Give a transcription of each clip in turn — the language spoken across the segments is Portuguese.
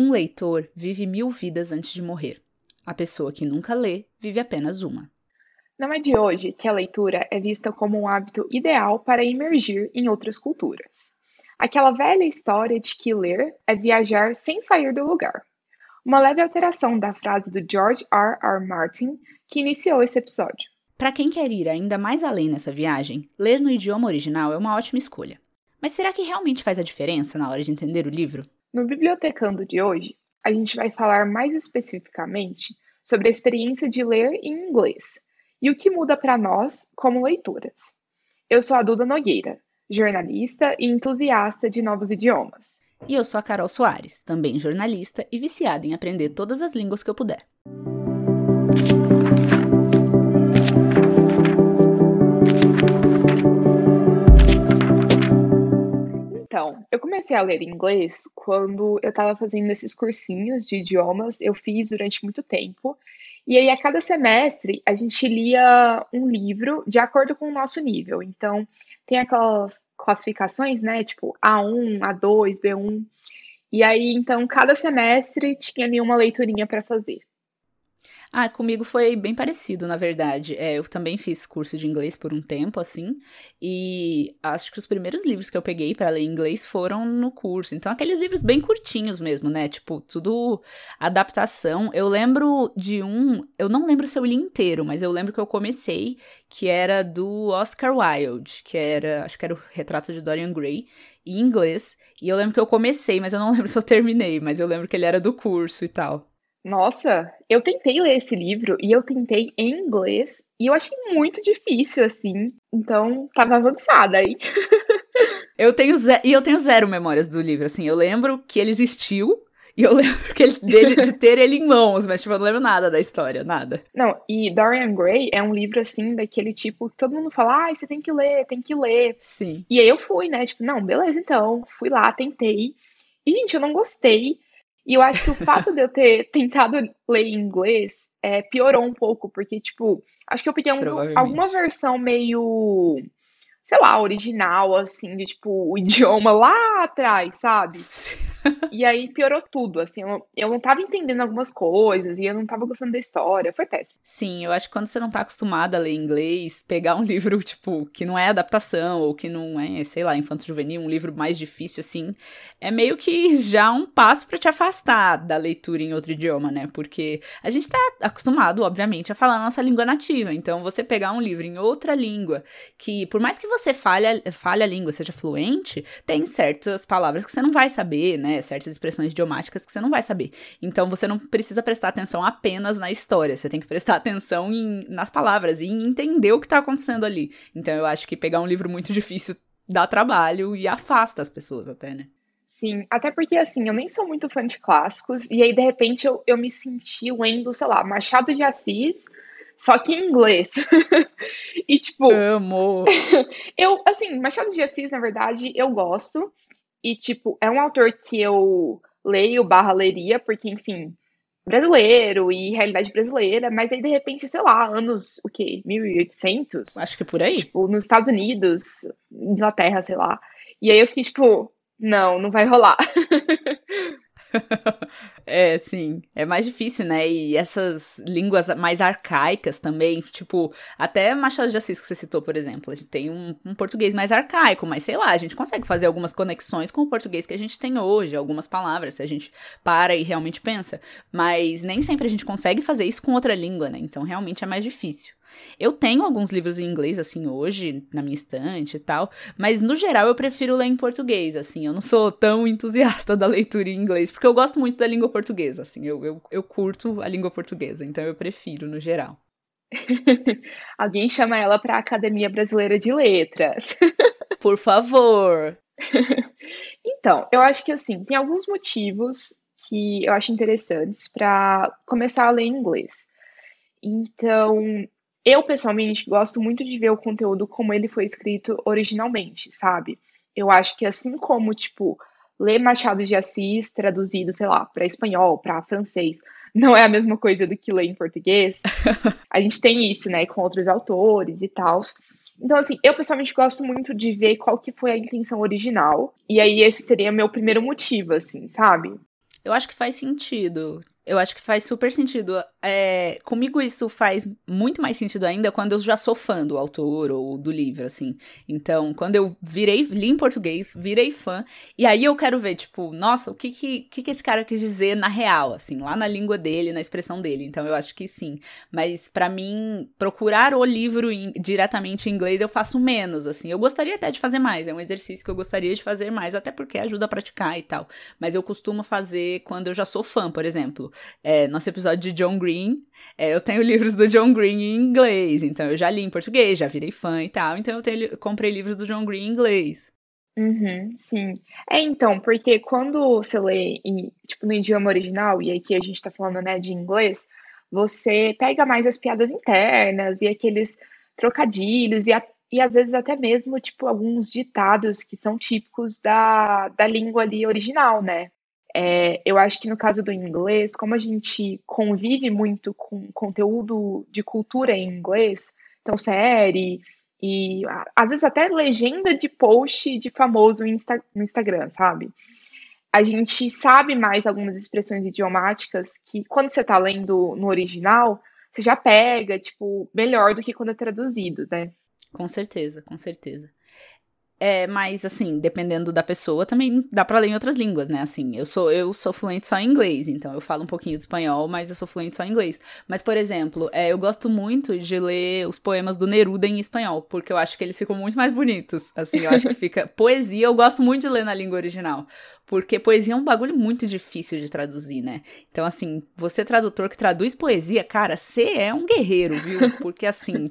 Um leitor vive mil vidas antes de morrer. A pessoa que nunca lê vive apenas uma. Não é de hoje que a leitura é vista como um hábito ideal para emergir em outras culturas. Aquela velha história de que ler é viajar sem sair do lugar. Uma leve alteração da frase do George R. R. Martin que iniciou esse episódio. Para quem quer ir ainda mais além nessa viagem, ler no idioma original é uma ótima escolha. Mas será que realmente faz a diferença na hora de entender o livro? No Bibliotecando de hoje, a gente vai falar mais especificamente sobre a experiência de ler em inglês e o que muda para nós como leitoras. Eu sou a Duda Nogueira, jornalista e entusiasta de novos idiomas. E eu sou a Carol Soares, também jornalista e viciada em aprender todas as línguas que eu puder. Eu comecei a ler inglês quando eu estava fazendo esses cursinhos de idiomas, eu fiz durante muito tempo. E aí, a cada semestre, a gente lia um livro de acordo com o nosso nível. Então, tem aquelas classificações, né? Tipo A1, A2, B1. E aí, então, cada semestre tinha ali uma leiturinha para fazer. Ah, comigo foi bem parecido, na verdade. É, eu também fiz curso de inglês por um tempo, assim, e acho que os primeiros livros que eu peguei para ler inglês foram no curso. Então, aqueles livros bem curtinhos mesmo, né? Tipo, tudo adaptação. Eu lembro de um, eu não lembro se eu li inteiro, mas eu lembro que eu comecei, que era do Oscar Wilde, que era, acho que era o Retrato de Dorian Gray, em inglês. E eu lembro que eu comecei, mas eu não lembro se eu terminei, mas eu lembro que ele era do curso e tal. Nossa, eu tentei ler esse livro e eu tentei em inglês e eu achei muito difícil, assim. Então, tava avançada aí. eu tenho e eu tenho zero memórias do livro, assim. Eu lembro que ele existiu e eu lembro que ele, dele, de ter ele em mãos, mas tipo, eu não lembro nada da história, nada. Não, e Dorian Gray é um livro assim, daquele tipo que todo mundo fala, ah, você tem que ler, tem que ler. Sim. E aí eu fui, né? Tipo, não, beleza, então. Fui lá, tentei. E, gente, eu não gostei. E eu acho que o fato de eu ter tentado ler em inglês é, piorou um pouco, porque, tipo, acho que eu peguei um, alguma versão meio, sei lá, original, assim, de, tipo, o idioma lá atrás, sabe? E aí piorou tudo, assim, eu, eu não tava entendendo algumas coisas e eu não tava gostando da história, foi péssimo. Sim, eu acho que quando você não tá acostumada a ler inglês, pegar um livro, tipo, que não é adaptação ou que não é, sei lá, infanto-juvenil, um livro mais difícil, assim, é meio que já um passo para te afastar da leitura em outro idioma, né? Porque a gente tá acostumado, obviamente, a falar a nossa língua nativa, então você pegar um livro em outra língua, que por mais que você fale, fale a língua, seja fluente, tem certas palavras que você não vai saber, né? Certas expressões idiomáticas que você não vai saber. Então você não precisa prestar atenção apenas na história, você tem que prestar atenção em, nas palavras e em entender o que tá acontecendo ali. Então eu acho que pegar um livro muito difícil dá trabalho e afasta as pessoas até, né? Sim, até porque assim, eu nem sou muito fã de clássicos, e aí de repente eu, eu me senti lendo, sei lá, Machado de Assis, só que em inglês. e tipo. Amo! eu, assim, Machado de Assis, na verdade, eu gosto. E, tipo, é um autor que eu leio barra leria, porque, enfim, brasileiro e realidade brasileira, mas aí, de repente, sei lá, anos, o quê? 1800? Acho que por aí. Tipo, nos Estados Unidos, Inglaterra, sei lá. E aí eu fiquei, tipo, não, não vai rolar. é, sim. É mais difícil, né? E essas línguas mais arcaicas também, tipo, até Machado de Assis que você citou, por exemplo, a gente tem um, um, português mais arcaico, mas sei lá, a gente consegue fazer algumas conexões com o português que a gente tem hoje, algumas palavras, se a gente para e realmente pensa. Mas nem sempre a gente consegue fazer isso com outra língua, né? Então realmente é mais difícil. Eu tenho alguns livros em inglês, assim, hoje, na minha estante e tal, mas no geral eu prefiro ler em português, assim, eu não sou tão entusiasta da leitura em inglês, porque eu gosto muito da língua portuguesa, assim, eu, eu, eu curto a língua portuguesa, então eu prefiro no geral. Alguém chama ela para a Academia Brasileira de Letras. Por favor. então, eu acho que assim, tem alguns motivos que eu acho interessantes para começar a ler inglês. Então, eu, pessoalmente, gosto muito de ver o conteúdo como ele foi escrito originalmente, sabe? Eu acho que assim como, tipo, ler Machado de Assis traduzido, sei lá, para espanhol, para francês, não é a mesma coisa do que ler em português. a gente tem isso, né, com outros autores e tal. Então, assim, eu pessoalmente gosto muito de ver qual que foi a intenção original. E aí esse seria meu primeiro motivo, assim, sabe? Eu acho que faz sentido. Eu acho que faz super sentido. É, comigo isso faz muito mais sentido ainda quando eu já sou fã do autor ou do livro, assim. Então, quando eu virei, li em português, virei fã, e aí eu quero ver, tipo, nossa, o que que, que, que esse cara quis dizer na real, assim, lá na língua dele, na expressão dele. Então, eu acho que sim. Mas, para mim, procurar o livro diretamente em inglês eu faço menos, assim. Eu gostaria até de fazer mais, é um exercício que eu gostaria de fazer mais, até porque ajuda a praticar e tal. Mas eu costumo fazer quando eu já sou fã, por exemplo é, nosso episódio de John Green, é, eu tenho livros do John Green em inglês, então eu já li em português, já virei fã e tal, então eu tenho, comprei livros do John Green em inglês. Uhum, sim. É, então, porque quando você lê em, tipo, no idioma original, e aqui a gente tá falando, né, de inglês, você pega mais as piadas internas e aqueles trocadilhos e, a, e às vezes até mesmo, tipo, alguns ditados que são típicos da, da língua ali original, né? É, eu acho que no caso do inglês, como a gente convive muito com conteúdo de cultura em inglês, então série e às vezes até legenda de post de famoso Insta, no Instagram, sabe? A gente sabe mais algumas expressões idiomáticas que quando você tá lendo no original, você já pega, tipo, melhor do que quando é traduzido, né? Com certeza, com certeza. É, mas assim, dependendo da pessoa, também dá para ler em outras línguas, né? Assim, eu sou eu sou fluente só em inglês, então eu falo um pouquinho de espanhol, mas eu sou fluente só em inglês. Mas, por exemplo, é, eu gosto muito de ler os poemas do Neruda em espanhol, porque eu acho que eles ficam muito mais bonitos. Assim, eu acho que fica poesia, eu gosto muito de ler na língua original, porque poesia é um bagulho muito difícil de traduzir, né? Então, assim, você tradutor que traduz poesia, cara, você é um guerreiro, viu? Porque assim,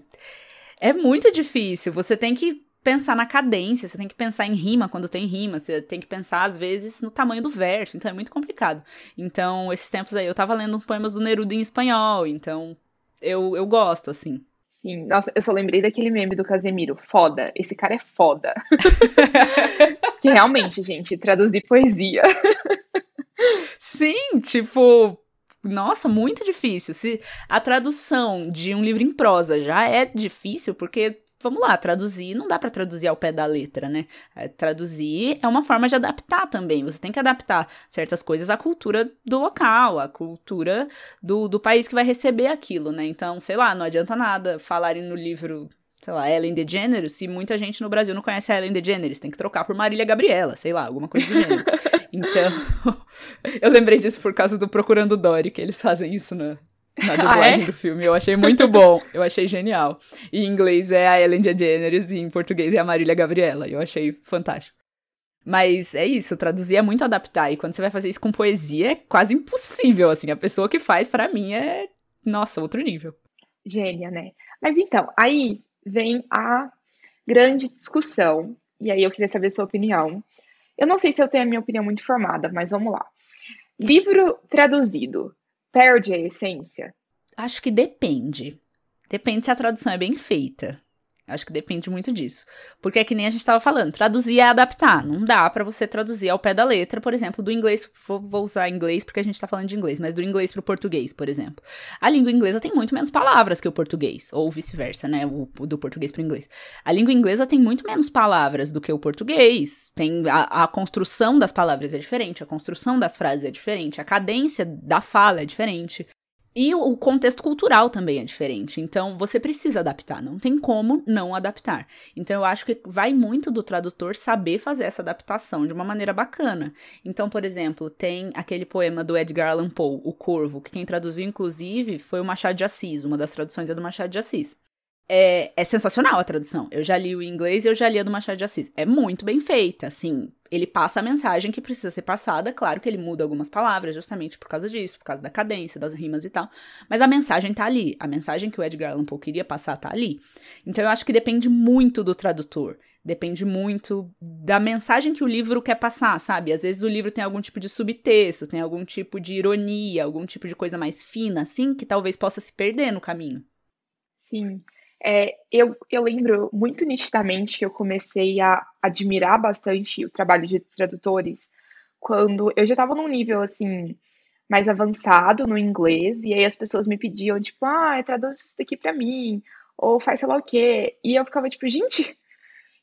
é muito difícil. Você tem que pensar na cadência, você tem que pensar em rima quando tem rima, você tem que pensar, às vezes, no tamanho do verso, então é muito complicado. Então, esses tempos aí, eu tava lendo uns poemas do Neruda em espanhol, então eu, eu gosto, assim. Sim, nossa, eu só lembrei daquele meme do Casemiro, foda, esse cara é foda. que realmente, gente, traduzir poesia. Sim, tipo, nossa, muito difícil. Se a tradução de um livro em prosa já é difícil, porque vamos lá, traduzir não dá para traduzir ao pé da letra, né? É, traduzir é uma forma de adaptar também. Você tem que adaptar certas coisas à cultura do local, à cultura do, do país que vai receber aquilo, né? Então, sei lá, não adianta nada falarem no livro sei lá, Ellen DeGeneres, se muita gente no Brasil não conhece a Ellen DeGeneres, tem que trocar por Marília Gabriela, sei lá, alguma coisa do gênero. Então, eu lembrei disso por causa do Procurando Dory, que eles fazem isso na, na dublagem ah, é? do filme. Eu achei muito bom. Eu achei genial. E em inglês é a Ellen DeGeneres e em português é a Marília Gabriela. Eu achei fantástico. Mas é isso, traduzir é muito adaptar. E quando você vai fazer isso com poesia, é quase impossível, assim. A pessoa que faz, para mim, é, nossa, outro nível. Gênia, né? Mas então, aí vem a grande discussão. E aí eu queria saber a sua opinião. Eu não sei se eu tenho a minha opinião muito formada, mas vamos lá. Livro traduzido perde a essência? Acho que depende. Depende se a tradução é bem feita. Acho que depende muito disso. Porque é que nem a gente estava falando, traduzir é adaptar. Não dá para você traduzir ao pé da letra, por exemplo, do inglês. Vou, usar inglês porque a gente está falando de inglês, mas do inglês para o português, por exemplo. A língua inglesa tem muito menos palavras que o português, ou vice-versa, né? O, do português para o inglês. A língua inglesa tem muito menos palavras do que o português. Tem a, a construção das palavras é diferente, a construção das frases é diferente, a cadência da fala é diferente. E o contexto cultural também é diferente. Então, você precisa adaptar. Não tem como não adaptar. Então, eu acho que vai muito do tradutor saber fazer essa adaptação de uma maneira bacana. Então, por exemplo, tem aquele poema do Edgar Allan Poe, O Corvo, que quem traduziu, inclusive, foi o Machado de Assis. Uma das traduções é do Machado de Assis. É, é, sensacional a tradução. Eu já li o inglês e eu já li a do Machado de Assis. É muito bem feita, assim. Ele passa a mensagem que precisa ser passada. Claro que ele muda algumas palavras, justamente por causa disso, por causa da cadência, das rimas e tal. Mas a mensagem tá ali. A mensagem que o Edgar Allan Poe queria passar tá ali. Então eu acho que depende muito do tradutor. Depende muito da mensagem que o livro quer passar, sabe? Às vezes o livro tem algum tipo de subtexto, tem algum tipo de ironia, algum tipo de coisa mais fina, assim, que talvez possa se perder no caminho. Sim. É, eu, eu lembro muito nitidamente que eu comecei a admirar bastante o trabalho de tradutores quando eu já estava num nível assim mais avançado no inglês e aí as pessoas me pediam tipo, ah, traduz isso daqui para mim ou faz sei lá o quê e eu ficava tipo, gente,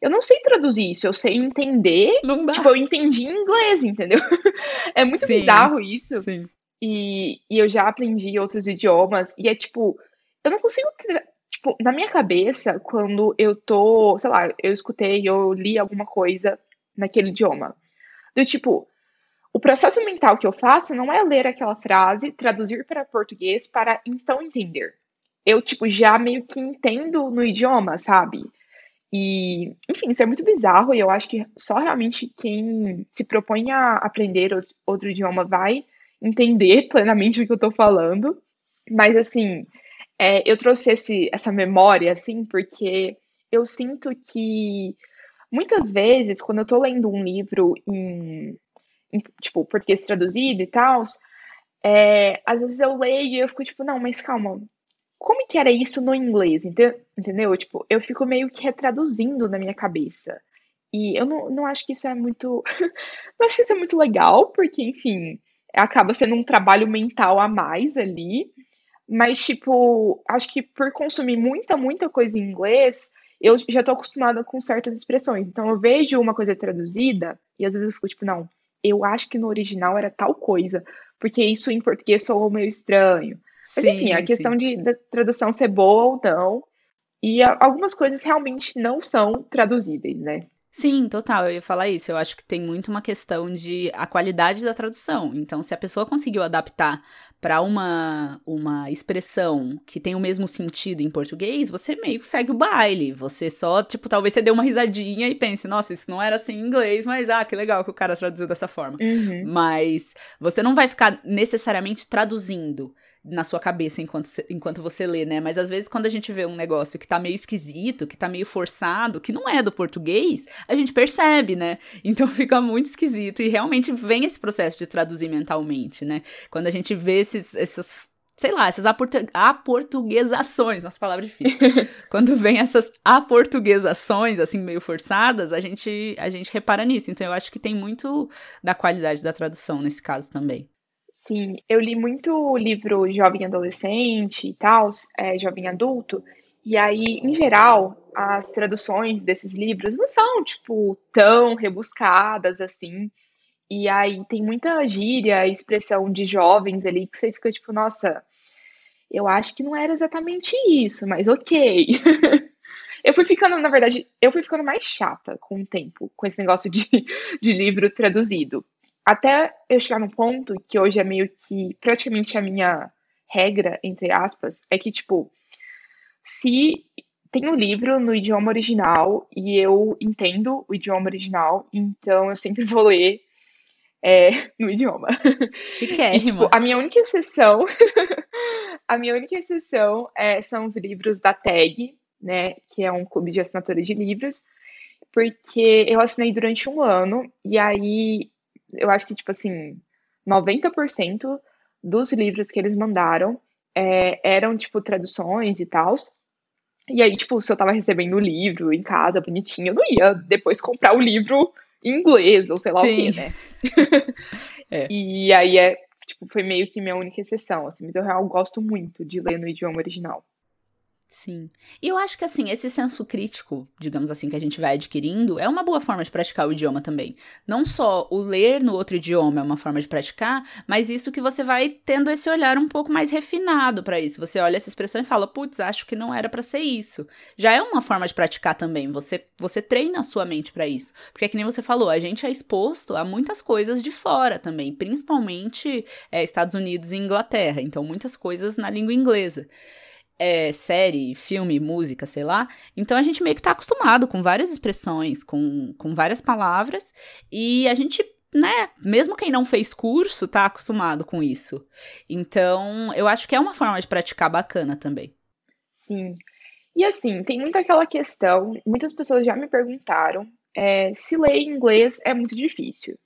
eu não sei traduzir isso, eu sei entender. Não dá. Tipo, eu entendi em inglês, entendeu? é muito Sim, bizarro isso. sim. E, e eu já aprendi outros idiomas, e é tipo, eu não consigo. tra- Tipo, na minha cabeça, quando eu tô, sei lá, eu escutei, eu li alguma coisa naquele idioma. Do tipo, o processo mental que eu faço não é ler aquela frase, traduzir para português para então entender. Eu, tipo, já meio que entendo no idioma, sabe? E, enfim, isso é muito bizarro e eu acho que só realmente quem se propõe a aprender outro idioma vai entender plenamente o que eu tô falando. Mas, assim, é, eu trouxe esse, essa memória, assim, porque eu sinto que muitas vezes, quando eu tô lendo um livro em, em, tipo, português traduzido e tal, é, às vezes eu leio e eu fico tipo, não, mas calma, como que era isso no inglês? ente- Entendeu? Tipo, eu fico meio que retraduzindo na minha cabeça. E eu não, não acho que isso é muito. Não acho que isso é muito legal, porque, enfim, acaba sendo um trabalho mental a mais ali. Mas, tipo, acho que por consumir muita, muita coisa em inglês, eu já tô acostumada com certas expressões. Então, eu vejo uma coisa traduzida e às vezes eu fico tipo, não, eu acho que no original era tal coisa, porque isso em português soou meio estranho. Mas, enfim, a Sim, questão sim. de da tradução ser boa ou não. E algumas coisas realmente não são traduzíveis, né? Sim, total, eu ia falar isso. Eu acho que tem muito uma questão de a qualidade da tradução. Então, se a pessoa conseguiu adaptar para uma, uma expressão que tem o mesmo sentido em português, você meio que segue o baile. Você só, tipo, talvez você dê uma risadinha e pense, nossa, isso não era assim em inglês, mas ah, que legal que o cara traduziu dessa forma. Uhum. Mas você não vai ficar necessariamente traduzindo na sua cabeça enquanto, você- enquanto você lê, né? Mas às vezes quando a gente vê um negócio que tá meio esquisito, que tá meio forçado, que não é do português, a gente percebe, né? Então fica muito esquisito e realmente vem esse processo de traduzir mentalmente, né? Quando a gente vê esses, essas sei lá, essas aportu- aportuguesações, nossa palavra difícil. Quando vem essas aportuguesações, assim, meio forçadas, a gente, a gente repara nisso. Então eu acho que tem muito da qualidade da tradução nesse caso também. Sim, eu li muito livro jovem adolescente e tal, é, jovem adulto, e aí, em geral, as traduções desses livros não são, tipo, tão rebuscadas assim. E aí tem muita gíria, expressão de jovens ali que você fica tipo, nossa, eu acho que não era exatamente isso, mas ok. Eu fui ficando, na verdade, eu fui ficando mais chata com o tempo, com esse negócio de, de livro traduzido. Até eu chegar num ponto que hoje é meio que praticamente a minha regra, entre aspas, é que, tipo, se tem um livro no idioma original e eu entendo o idioma original, então eu sempre vou ler é, no idioma. E, tipo, a minha única exceção, a minha única exceção é, são os livros da TAG, né, que é um clube de assinatura de livros, porque eu assinei durante um ano, e aí eu acho que, tipo assim, 90% dos livros que eles mandaram é, eram, tipo, traduções e tal. E aí, tipo, se eu tava recebendo o livro em casa, bonitinho, eu não ia depois comprar o livro em inglês, ou sei lá o Sim. quê, né? É. E aí é, tipo, foi meio que minha única exceção, assim, mas eu real gosto muito de ler no idioma original. Sim. E eu acho que, assim, esse senso crítico, digamos assim, que a gente vai adquirindo, é uma boa forma de praticar o idioma também. Não só o ler no outro idioma é uma forma de praticar, mas isso que você vai tendo esse olhar um pouco mais refinado para isso. Você olha essa expressão e fala, putz, acho que não era para ser isso. Já é uma forma de praticar também. Você, você treina a sua mente para isso. Porque, é que nem você falou, a gente é exposto a muitas coisas de fora também, principalmente é, Estados Unidos e Inglaterra. Então, muitas coisas na língua inglesa é, série, filme, música, sei lá. Então a gente meio que tá acostumado com várias expressões, com, com várias palavras, e a gente, né, mesmo quem não fez curso, tá acostumado com isso. Então eu acho que é uma forma de praticar bacana também. Sim. E assim, tem muito aquela questão, muitas pessoas já me perguntaram é, se ler inglês é muito difícil.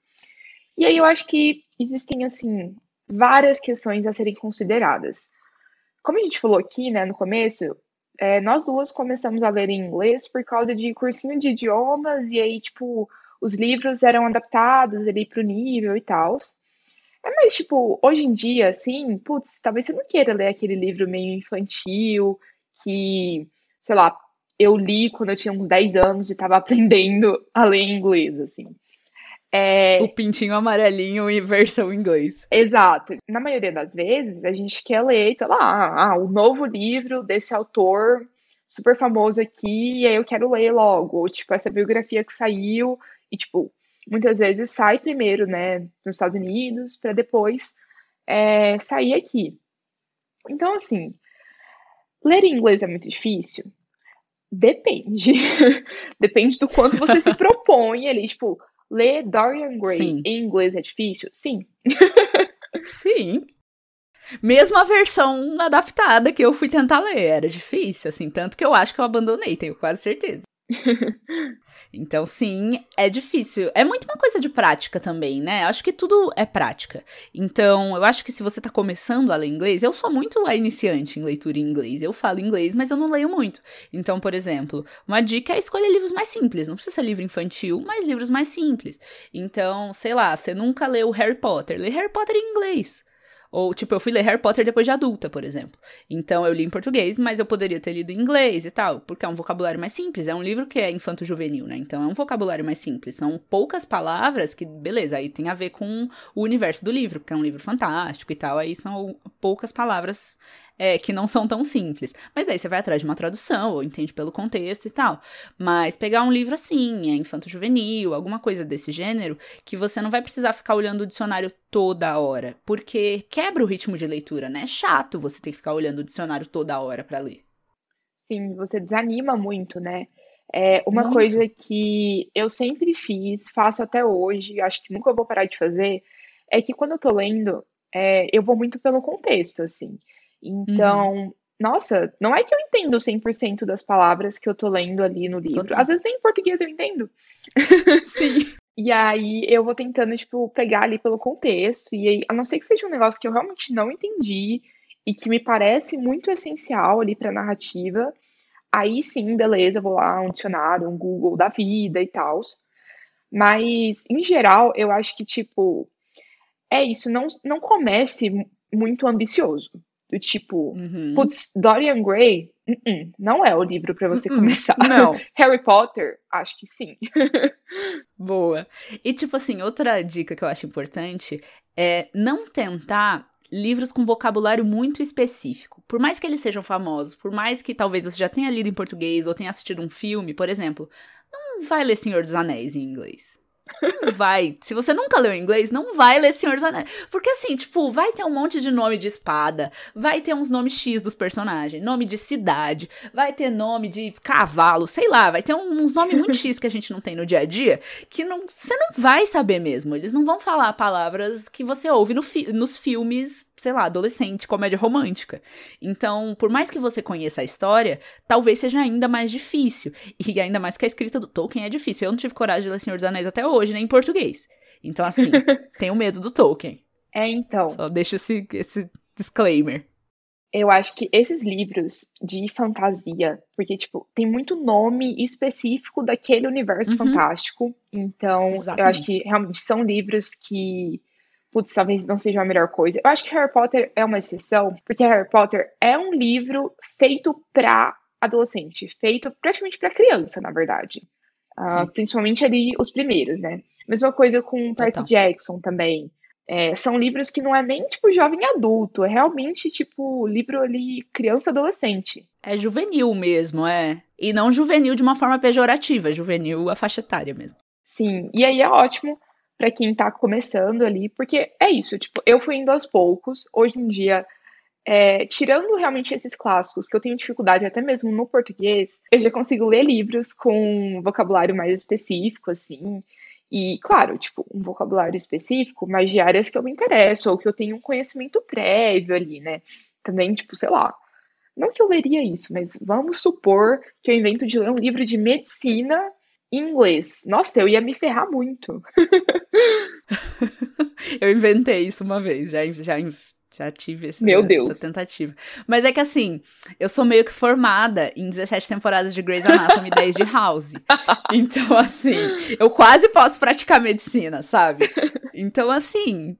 E aí eu acho que existem, assim, várias questões a serem consideradas. Como a gente falou aqui, né, no começo, é, nós duas começamos a ler em inglês por causa de cursinho de idiomas, e aí, tipo, os livros eram adaptados ali pro nível e tal. É, mas, tipo, hoje em dia, assim, putz, talvez você não queira ler aquele livro meio infantil, que, sei lá, eu li quando eu tinha uns 10 anos e estava aprendendo a ler inglês, assim. É... O pintinho amarelinho e versão inglês. Exato. Na maioria das vezes, a gente quer ler, sei lá, ah, o novo livro desse autor super famoso aqui, e aí eu quero ler logo. Ou, tipo, essa biografia que saiu, e, tipo, muitas vezes sai primeiro, né, nos Estados Unidos, para depois é, sair aqui. Então, assim, ler inglês é muito difícil? Depende. Depende do quanto você se propõe ali. Tipo, ler Dorian Gray Sim. em inglês é difícil? Sim. Sim. Mesmo a versão adaptada que eu fui tentar ler, era difícil, assim, tanto que eu acho que eu abandonei, tenho quase certeza. então, sim, é difícil. É muito uma coisa de prática também, né? Acho que tudo é prática. Então, eu acho que se você tá começando a ler inglês, eu sou muito a iniciante em leitura em inglês. Eu falo inglês, mas eu não leio muito. Então, por exemplo, uma dica é escolher livros mais simples. Não precisa ser livro infantil, mas livros mais simples. Então, sei lá, você nunca leu Harry Potter. Lê Harry Potter em inglês. Ou, tipo, eu fui ler Harry Potter depois de adulta, por exemplo. Então eu li em português, mas eu poderia ter lido em inglês e tal, porque é um vocabulário mais simples. É um livro que é infanto-juvenil, né? Então é um vocabulário mais simples. São poucas palavras que, beleza, aí tem a ver com o universo do livro, porque é um livro fantástico e tal. Aí são poucas palavras é, que não são tão simples. Mas daí você vai atrás de uma tradução, ou entende pelo contexto e tal. Mas pegar um livro assim, é infanto-juvenil, alguma coisa desse gênero, que você não vai precisar ficar olhando o dicionário toda hora, porque quebra o ritmo de leitura, né? É chato você ter que ficar olhando o dicionário toda hora para ler. Sim, você desanima muito, né? É uma muito. coisa que eu sempre fiz, faço até hoje, acho que nunca vou parar de fazer, é que quando eu tô lendo, é, eu vou muito pelo contexto, assim. Então, uhum. nossa, não é que eu entendo 100% das palavras que eu tô lendo ali no livro. Às vezes nem em português eu entendo. Sim. e aí eu vou tentando, tipo, pegar ali pelo contexto. E aí, a não ser que seja um negócio que eu realmente não entendi e que me parece muito essencial ali pra narrativa, aí sim, beleza, vou lá, um dicionário, um Google da vida e tal. Mas, em geral, eu acho que, tipo, é isso, não, não comece muito ambicioso. Do tipo, uhum. putz, Dorian Gray, uh -uh, não é o livro para você uh começar. Não. Harry Potter, acho que sim. Boa. E tipo assim, outra dica que eu acho importante é não tentar livros com vocabulário muito específico. Por mais que eles sejam famosos, por mais que talvez você já tenha lido em português ou tenha assistido um filme, por exemplo, não vai ler Senhor dos Anéis em inglês. Não vai. Se você nunca leu inglês, não vai ler Senhor dos Anéis. Porque assim, tipo, vai ter um monte de nome de espada, vai ter uns nomes X dos personagens, nome de cidade, vai ter nome de cavalo, sei lá, vai ter uns nomes muito X que a gente não tem no dia a dia, que não, você não vai saber mesmo. Eles não vão falar palavras que você ouve no fi, nos filmes, sei lá, adolescente, comédia romântica. Então, por mais que você conheça a história, talvez seja ainda mais difícil. E ainda mais porque a escrita do Tolkien é difícil. Eu não tive coragem de ler Senhor dos Anéis até hoje hoje, nem em português. Então, assim, tenho medo do Tolkien. É, então. Só deixa esse, esse disclaimer. Eu acho que esses livros de fantasia, porque, tipo, tem muito nome específico daquele universo uhum. fantástico. Então, Exatamente. eu acho que realmente são livros que, putz, talvez não sejam a melhor coisa. Eu acho que Harry Potter é uma exceção, porque Harry Potter é um livro feito pra adolescente, feito praticamente para criança, na verdade. Uh, principalmente ali os primeiros, né? Mesma coisa com Percy Jackson também. É, são livros que não é nem tipo jovem adulto, é realmente tipo livro ali criança adolescente. É juvenil mesmo, é. E não juvenil de uma forma pejorativa, juvenil a faixa etária mesmo. Sim, e aí é ótimo para quem tá começando ali, porque é isso, tipo, eu fui indo aos poucos. Hoje em dia é, tirando realmente esses clássicos, que eu tenho dificuldade até mesmo no português, eu já consigo ler livros com vocabulário mais específico, assim. E, claro, tipo, um vocabulário específico, mas de áreas que eu me interesso, ou que eu tenho um conhecimento prévio ali, né? Também, tipo, sei lá. Não que eu leria isso, mas vamos supor que eu invento de ler um livro de medicina em inglês. Nossa, eu ia me ferrar muito. eu inventei isso uma vez, já, já já tive esse, Meu Deus. essa tentativa. Mas é que assim, eu sou meio que formada em 17 temporadas de Grey's Anatomy e 10 de House. Então, assim, eu quase posso praticar medicina, sabe? Então, assim,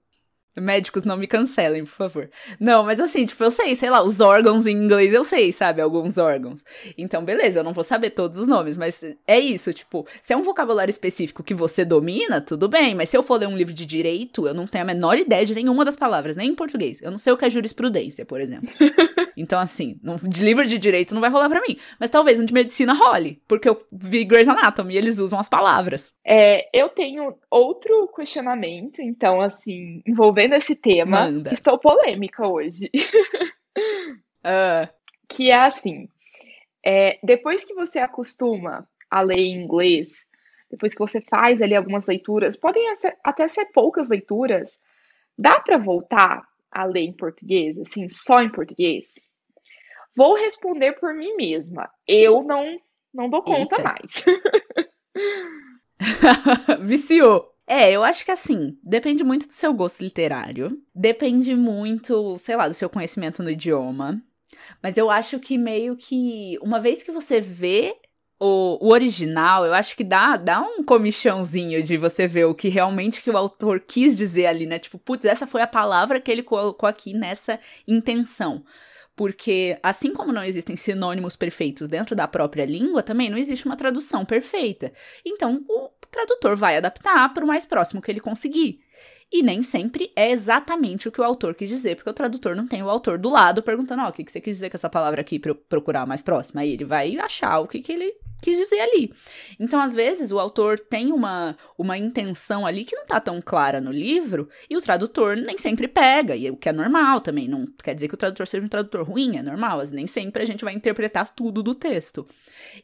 Médicos não me cancelem, por favor. Não, mas assim, tipo, eu sei, sei lá, os órgãos em inglês eu sei, sabe? Alguns órgãos. Então, beleza, eu não vou saber todos os nomes, mas é isso, tipo, se é um vocabulário específico que você domina, tudo bem, mas se eu for ler um livro de direito, eu não tenho a menor ideia de nenhuma das palavras, nem em português. Eu não sei o que é jurisprudência, por exemplo. Então, assim, de livro de direito não vai rolar para mim. Mas talvez um de medicina role, porque eu vi Grey's Anatomy e eles usam as palavras. É, eu tenho outro questionamento, então, assim, envolvendo esse tema. Manda. Estou polêmica hoje. uh. Que é assim: é, depois que você acostuma a ler em inglês, depois que você faz ali algumas leituras, podem até ser poucas leituras, dá para voltar a ler em português, assim, só em português? Vou responder por mim mesma. Eu não não dou conta Eita. mais. Viciou. É, eu acho que assim, depende muito do seu gosto literário, depende muito, sei lá, do seu conhecimento no idioma. Mas eu acho que meio que uma vez que você vê o, o, original, eu acho que dá, dá um comichãozinho de você ver o que realmente que o autor quis dizer ali, né? Tipo, putz, essa foi a palavra que ele colocou aqui nessa intenção. Porque, assim como não existem sinônimos perfeitos dentro da própria língua, também não existe uma tradução perfeita. Então, o tradutor vai adaptar para o mais próximo que ele conseguir. E nem sempre é exatamente o que o autor quis dizer, porque o tradutor não tem o autor do lado perguntando: Ó, oh, o que, que você quis dizer com essa palavra aqui para eu procurar mais próxima? Aí ele vai achar o que, que ele quis dizer ali. Então, às vezes, o autor tem uma, uma intenção ali que não tá tão clara no livro, e o tradutor nem sempre pega, e o que é normal também. Não quer dizer que o tradutor seja um tradutor ruim, é normal, mas nem sempre a gente vai interpretar tudo do texto.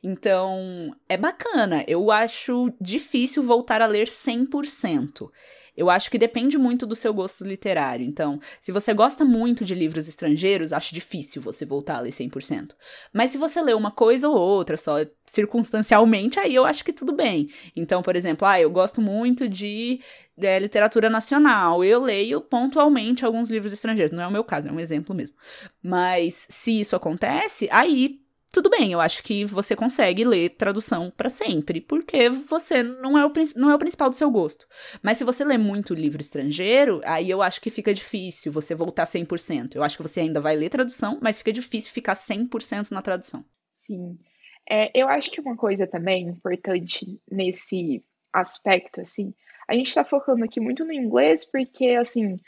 Então, é bacana. Eu acho difícil voltar a ler 100%. Eu acho que depende muito do seu gosto literário. Então, se você gosta muito de livros estrangeiros, acho difícil você voltar a ler 100%. Mas se você lê uma coisa ou outra, só circunstancialmente, aí eu acho que tudo bem. Então, por exemplo, ah, eu gosto muito de é, literatura nacional. Eu leio pontualmente alguns livros estrangeiros. Não é o meu caso, é um exemplo mesmo. Mas se isso acontece, aí tudo bem, eu acho que você consegue ler tradução para sempre, porque você não é, o, não é o principal do seu gosto. Mas se você lê muito livro estrangeiro, aí eu acho que fica difícil você voltar 100%. Eu acho que você ainda vai ler tradução, mas fica difícil ficar 100% na tradução. Sim. É, eu acho que uma coisa também importante nesse aspecto, assim, a gente está focando aqui muito no inglês, porque, assim,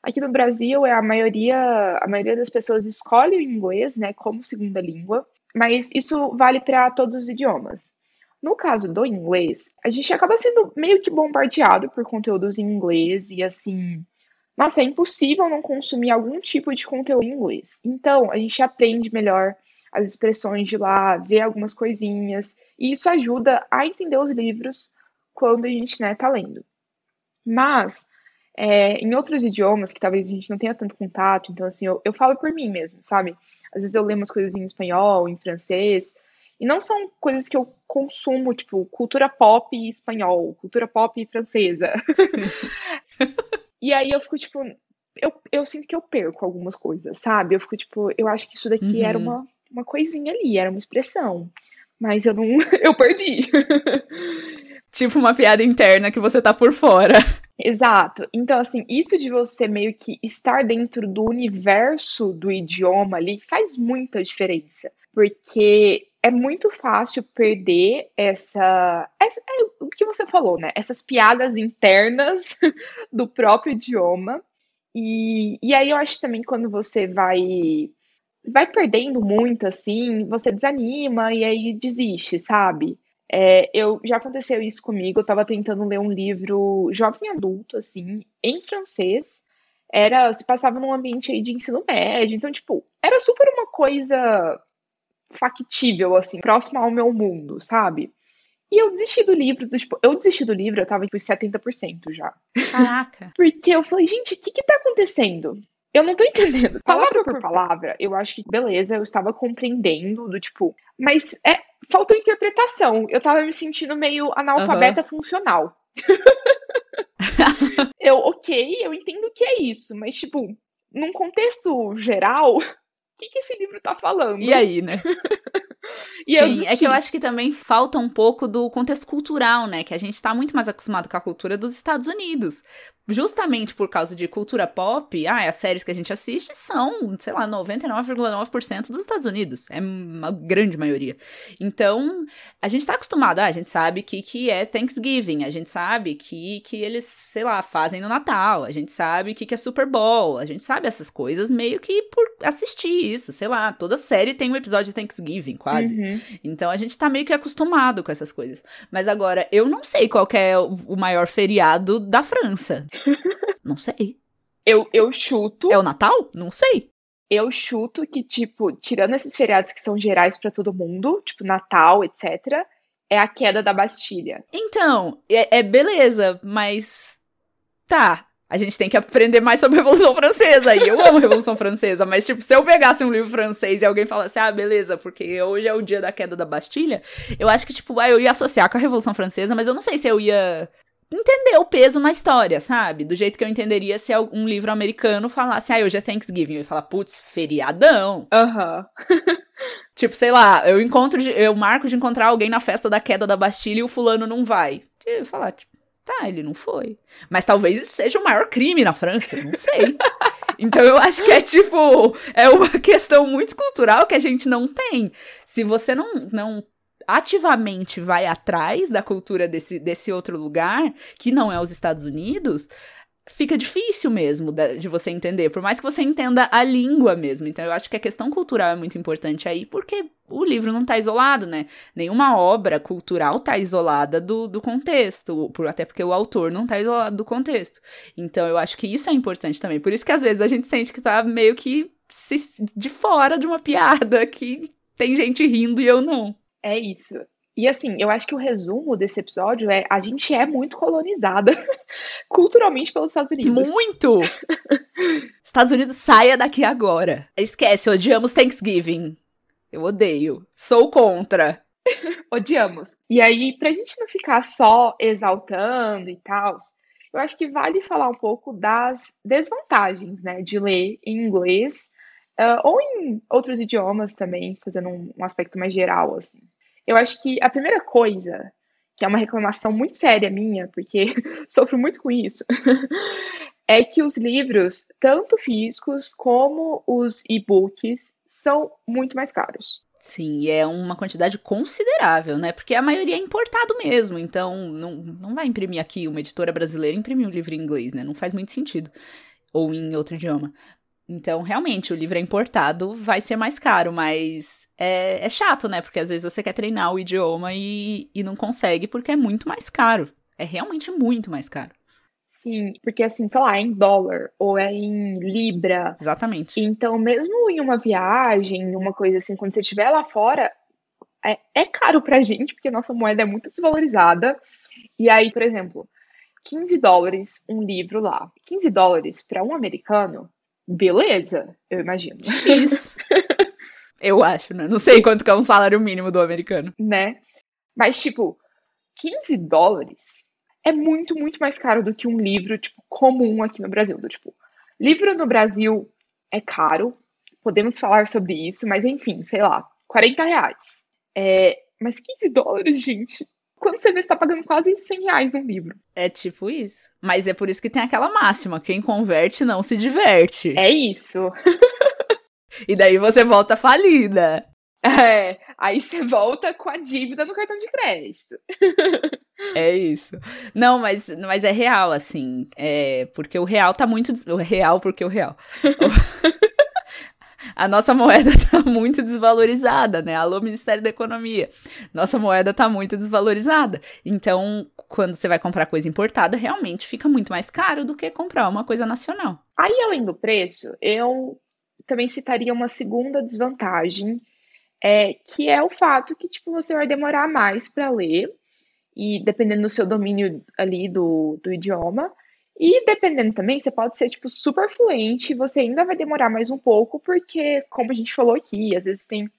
aqui no Brasil é a maioria, a maioria das pessoas escolhe o inglês, né, como segunda língua. Mas isso vale para todos os idiomas. No caso do inglês, a gente acaba sendo meio que bombardeado por conteúdos em inglês e assim. Nossa, é impossível não consumir algum tipo de conteúdo em inglês. Então, a gente aprende melhor as expressões de lá, vê algumas coisinhas, e isso ajuda a entender os livros quando a gente né, tá lendo. Mas, é, em outros idiomas que talvez a gente não tenha tanto contato, então assim, eu, eu falo por mim mesmo, sabe? Às vezes eu leio umas coisas em espanhol, em francês. E não são coisas que eu consumo, tipo, cultura pop espanhol, cultura pop francesa. e aí eu fico, tipo, eu, eu sinto que eu perco algumas coisas, sabe? Eu fico, tipo, eu acho que isso daqui uhum. era uma, uma coisinha ali, era uma expressão. Mas eu não. Eu perdi. tipo uma piada interna que você tá por fora. Exato. Então, assim, isso de você meio que estar dentro do universo do idioma ali faz muita diferença. Porque é muito fácil perder essa, essa é o que você falou, né? Essas piadas internas do próprio idioma. E, e aí eu acho também quando você vai vai perdendo muito assim, você desanima e aí desiste, sabe? É, eu já aconteceu isso comigo. Eu estava tentando ler um livro jovem adulto, assim, em francês. Era, se passava num ambiente aí de ensino médio, então, tipo, era super uma coisa factível, assim, próxima ao meu mundo, sabe? E eu desisti do livro, do, tipo, eu desisti do livro, eu tava tipo 70% já. Caraca. Porque eu falei, gente, o que que tá acontecendo? Eu não tô entendendo. Palavra por palavra, eu acho que beleza, eu estava compreendendo do tipo, mas é, faltou interpretação. Eu tava me sentindo meio analfabeta uhum. funcional. eu, ok, eu entendo que é isso, mas, tipo, num contexto geral, o que, que esse livro tá falando? E aí, né? e Sim, é que eu acho que também falta um pouco do contexto cultural, né? Que a gente tá muito mais acostumado com a cultura dos Estados Unidos. justamente por causa de cultura pop, ah, as séries que a gente assiste são, sei lá, 99,9% dos Estados Unidos. É uma grande maioria. Então, a gente tá acostumado, ah, a gente sabe que, que é Thanksgiving, a gente sabe que, que eles, sei lá, fazem no Natal, a gente sabe que, que é Super Bowl, a gente sabe essas coisas meio que por assistir isso, sei lá, toda série tem um episódio de Thanksgiving, quase. Uhum. Então, a gente tá meio que acostumado com essas coisas. Mas agora, eu não sei qual é o maior feriado da França. Não sei. Eu, eu chuto. É o Natal? Não sei. Eu chuto que, tipo, tirando esses feriados que são gerais para todo mundo, tipo Natal, etc., é a queda da Bastilha. Então, é, é beleza, mas. Tá, a gente tem que aprender mais sobre a Revolução Francesa. E eu amo a Revolução Francesa, mas, tipo, se eu pegasse um livro francês e alguém falasse, ah, beleza, porque hoje é o dia da queda da Bastilha, eu acho que, tipo, ah, eu ia associar com a Revolução Francesa, mas eu não sei se eu ia entender o peso na história, sabe? Do jeito que eu entenderia se um livro americano falasse, ah, hoje é Thanksgiving. Eu ia falar, putz, feriadão. Aham. Uhum. tipo, sei lá, eu encontro, eu marco de encontrar alguém na festa da queda da Bastilha e o fulano não vai. Eu ia falar, tipo, tá, ele não foi. Mas talvez isso seja o maior crime na França, não sei. Então eu acho que é tipo, é uma questão muito cultural que a gente não tem. Se você não, não ativamente vai atrás da cultura desse, desse outro lugar, que não é os Estados Unidos, fica difícil mesmo de você entender, por mais que você entenda a língua mesmo. Então eu acho que a questão cultural é muito importante aí, porque o livro não está isolado, né? Nenhuma obra cultural está isolada do, do contexto, por, até porque o autor não está isolado do contexto. Então eu acho que isso é importante também. Por isso que às vezes a gente sente que tá meio que se, de fora de uma piada, que tem gente rindo e eu não. É isso. E assim, eu acho que o resumo desse episódio é a gente é muito colonizada culturalmente pelos Estados Unidos. Muito! Estados Unidos, saia daqui agora. Esquece, odiamos Thanksgiving. Eu odeio. Sou contra. odiamos. E aí, pra gente não ficar só exaltando e tal, eu acho que vale falar um pouco das desvantagens, né, de ler em inglês uh, ou em outros idiomas também, fazendo um, um aspecto mais geral, assim. Eu acho que a primeira coisa, que é uma reclamação muito séria minha, porque sofro muito com isso, é que os livros, tanto físicos como os e-books, são muito mais caros. Sim, é uma quantidade considerável, né? Porque a maioria é importado mesmo, então não, não vai imprimir aqui uma editora brasileira imprimir um livro em inglês, né? Não faz muito sentido. Ou em outro idioma. Então, realmente, o livro é importado, vai ser mais caro, mas é, é chato, né? Porque às vezes você quer treinar o idioma e, e não consegue porque é muito mais caro. É realmente muito mais caro. Sim, porque assim, sei lá, é em dólar ou é em libra. Exatamente. Então, mesmo em uma viagem, uma coisa assim, quando você estiver lá fora, é, é caro pra gente, porque a nossa moeda é muito desvalorizada. E aí, por exemplo, 15 dólares um livro lá. 15 dólares para um americano beleza, eu imagino. X. eu acho, né? Não sei quanto que é um salário mínimo do americano. Né? Mas, tipo, 15 dólares é muito, muito mais caro do que um livro, tipo, comum aqui no Brasil. Do, tipo, livro no Brasil é caro, podemos falar sobre isso, mas enfim, sei lá, 40 reais. É, mas 15 dólares, gente, quando você vê, você tá pagando quase 100 reais num livro. É tipo isso. Mas é por isso que tem aquela máxima: quem converte não se diverte. É isso. e daí você volta falida. É, aí você volta com a dívida no cartão de crédito. é isso. Não, mas, mas é real, assim. É, porque o real tá muito. O real, porque o real a nossa moeda está muito desvalorizada, né? Alô, Ministério da Economia. Nossa moeda está muito desvalorizada. Então, quando você vai comprar coisa importada, realmente fica muito mais caro do que comprar uma coisa nacional. Aí, além do preço, eu também citaria uma segunda desvantagem, é, que é o fato que tipo, você vai demorar mais para ler, e dependendo do seu domínio ali do, do idioma, e dependendo também, você pode ser, tipo, super fluente, você ainda vai demorar mais um pouco, porque, como a gente falou aqui, às vezes tem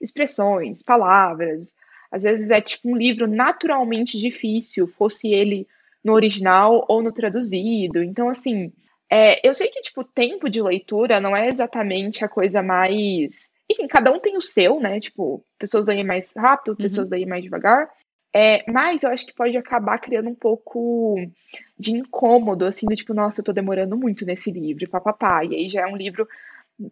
expressões, palavras, às vezes é, tipo, um livro naturalmente difícil, fosse ele no original ou no traduzido. Então, assim, é, eu sei que, tipo, tempo de leitura não é exatamente a coisa mais. Enfim, cada um tem o seu, né? Tipo, pessoas leem mais rápido, pessoas uhum. leem mais devagar. É, mas eu acho que pode acabar criando um pouco de incômodo, assim, do tipo, nossa, eu tô demorando muito nesse livro, papapá. E aí já é um livro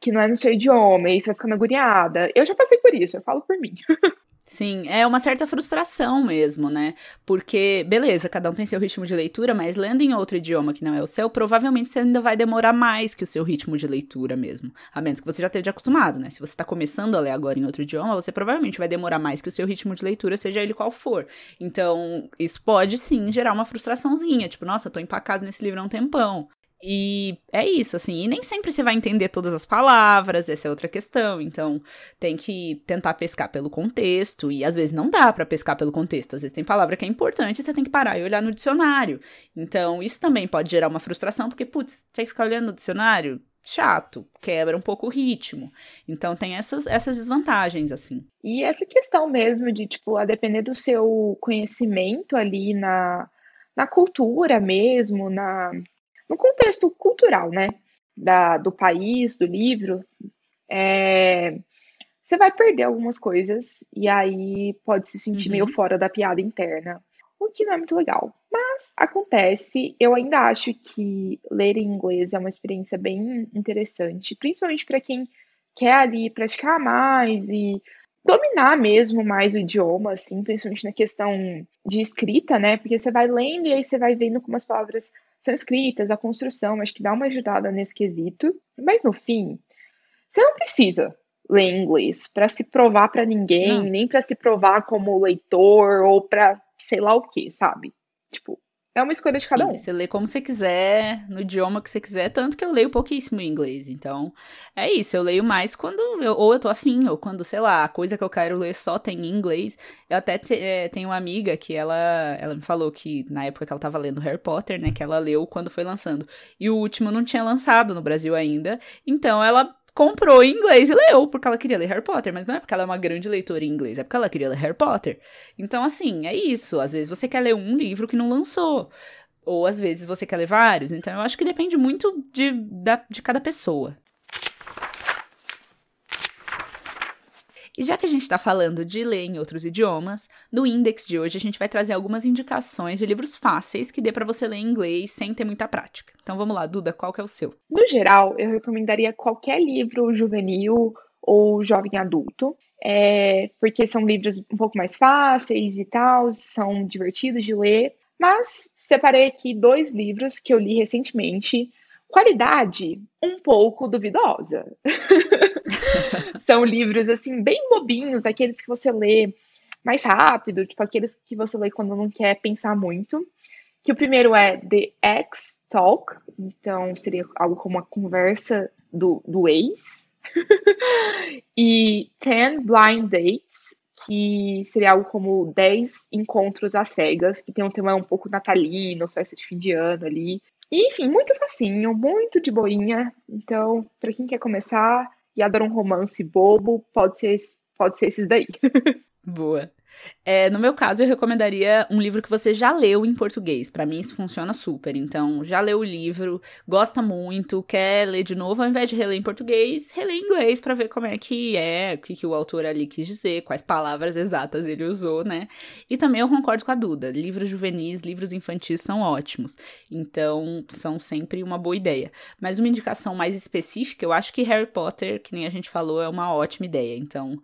que não é no seu idioma, e você vai ficando agoniada. Eu já passei por isso, eu falo por mim. Sim, é uma certa frustração mesmo, né? Porque, beleza, cada um tem seu ritmo de leitura, mas lendo em outro idioma que não é o seu, provavelmente você ainda vai demorar mais que o seu ritmo de leitura mesmo. A menos que você já esteja acostumado, né? Se você está começando a ler agora em outro idioma, você provavelmente vai demorar mais que o seu ritmo de leitura, seja ele qual for. Então, isso pode sim gerar uma frustraçãozinha, tipo, nossa, tô empacado nesse livro há um tempão. E é isso, assim. E nem sempre você vai entender todas as palavras, essa é outra questão. Então, tem que tentar pescar pelo contexto. E às vezes não dá para pescar pelo contexto. Às vezes tem palavra que é importante você tem que parar e olhar no dicionário. Então, isso também pode gerar uma frustração, porque, putz, tem que ficar olhando no dicionário? Chato, quebra um pouco o ritmo. Então, tem essas, essas desvantagens, assim. E essa questão mesmo de, tipo, a depender do seu conhecimento ali na, na cultura mesmo, na no contexto cultural, né, da, do país, do livro, é, você vai perder algumas coisas e aí pode se sentir uhum. meio fora da piada interna, o que não é muito legal. Mas acontece, eu ainda acho que ler em inglês é uma experiência bem interessante, principalmente para quem quer ali praticar mais e dominar mesmo mais o idioma, assim, principalmente na questão de escrita, né? Porque você vai lendo e aí você vai vendo como as palavras são escritas, a construção, acho que dá uma ajudada nesse quesito. Mas no fim, você não precisa ler inglês para se provar para ninguém, não. nem para se provar como leitor ou para sei lá o que, sabe? Tipo, é uma escolha de cada Sim, um. Você lê como você quiser, no idioma que você quiser, tanto que eu leio pouquíssimo em inglês. Então, é isso. Eu leio mais quando eu, ou eu tô afim, ou quando, sei lá, a coisa que eu quero ler só tem em inglês. Eu até te, é, tenho uma amiga que ela, ela me falou que na época que ela tava lendo Harry Potter, né, que ela leu quando foi lançando. E o último não tinha lançado no Brasil ainda. Então, ela comprou em inglês e leu, porque ela queria ler Harry Potter, mas não é porque ela é uma grande leitora em inglês, é porque ela queria ler Harry Potter. Então, assim, é isso. Às vezes você quer ler um livro que não lançou. Ou às vezes você quer ler vários. Então, eu acho que depende muito de, da, de cada pessoa. E já que a gente está falando de ler em outros idiomas, no index de hoje a gente vai trazer algumas indicações de livros fáceis que dê para você ler em inglês sem ter muita prática. Então vamos lá, Duda, qual que é o seu? No geral, eu recomendaria qualquer livro juvenil ou jovem adulto, é, porque são livros um pouco mais fáceis e tal, são divertidos de ler. Mas separei aqui dois livros que eu li recentemente Qualidade um pouco duvidosa. São livros assim bem bobinhos, aqueles que você lê mais rápido, tipo aqueles que você lê quando não quer pensar muito. Que o primeiro é The X Talk, então seria algo como uma conversa do, do ex. e Ten Blind Dates, que seria algo como 10 encontros às cegas, que tem um tema um pouco natalino, festa de fim de ano ali. E, enfim, muito facinho, muito de boinha. Então, para quem quer começar e adora um romance bobo, pode ser, pode ser esses daí. Boa. É, no meu caso, eu recomendaria um livro que você já leu em português. Para mim, isso funciona super. Então, já leu o livro, gosta muito, quer ler de novo, ao invés de reler em português, relê em inglês para ver como é que é, o que, que o autor ali quis dizer, quais palavras exatas ele usou, né? E também eu concordo com a Duda: livros juvenis, livros infantis são ótimos. Então, são sempre uma boa ideia. Mas uma indicação mais específica, eu acho que Harry Potter, que nem a gente falou, é uma ótima ideia. Então,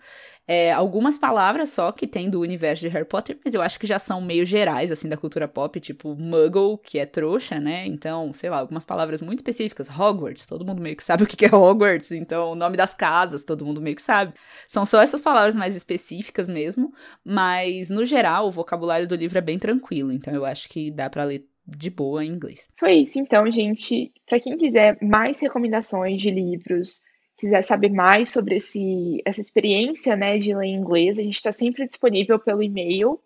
é, algumas palavras só que tem do universo de Harry Potter, mas eu acho que já são meio gerais, assim, da cultura pop, tipo Muggle, que é trouxa, né? Então, sei lá, algumas palavras muito específicas. Hogwarts, todo mundo meio que sabe o que é Hogwarts, então o nome das casas, todo mundo meio que sabe. São só essas palavras mais específicas mesmo, mas no geral o vocabulário do livro é bem tranquilo, então eu acho que dá para ler de boa em inglês. Foi isso, então, gente. Para quem quiser mais recomendações de livros, quiser saber mais sobre esse, essa experiência né, de ler inglês, a gente está sempre disponível pelo e-mail.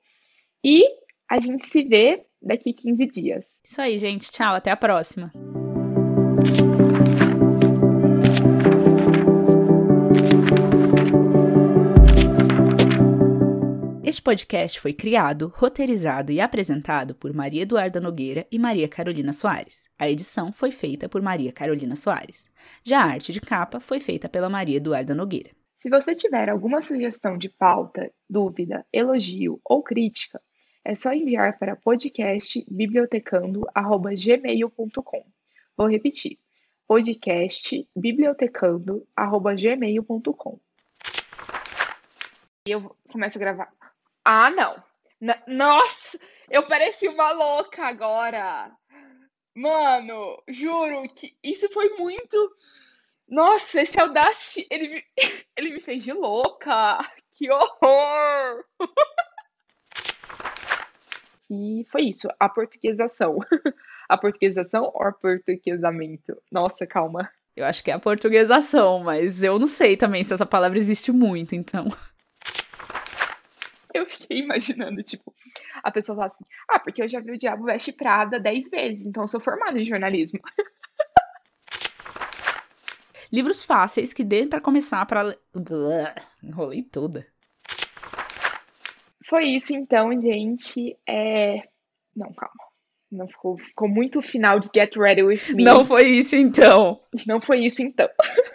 E a gente se vê daqui 15 dias. Isso aí, gente. Tchau, até a próxima. Este podcast foi criado, roteirizado e apresentado por Maria Eduarda Nogueira e Maria Carolina Soares. A edição foi feita por Maria Carolina Soares. Já a arte de capa foi feita pela Maria Eduarda Nogueira. Se você tiver alguma sugestão de pauta, dúvida, elogio ou crítica, é só enviar para podcastbibliotecando@gmail.com. Vou repetir: podcastbibliotecando@gmail.com. E eu começo a gravar. Ah, não. N Nossa, eu pareci uma louca agora. Mano, juro que isso foi muito. Nossa, esse Audacity, ele me, ele me fez de louca. Que horror! E foi isso, a portuguesação. A portuguesação ou portuguesamento? Nossa, calma. Eu acho que é a portuguesação, mas eu não sei também se essa palavra existe muito, então. Eu fiquei imaginando, tipo, a pessoa fala assim: ah, porque eu já vi o Diabo Veste Prada dez vezes, então eu sou formada em jornalismo. Livros fáceis que dê para começar para enrolei toda. Foi isso então, gente. É... Não, calma. Não ficou, ficou muito final de Get Ready With Me. Não foi isso então. Não foi isso então.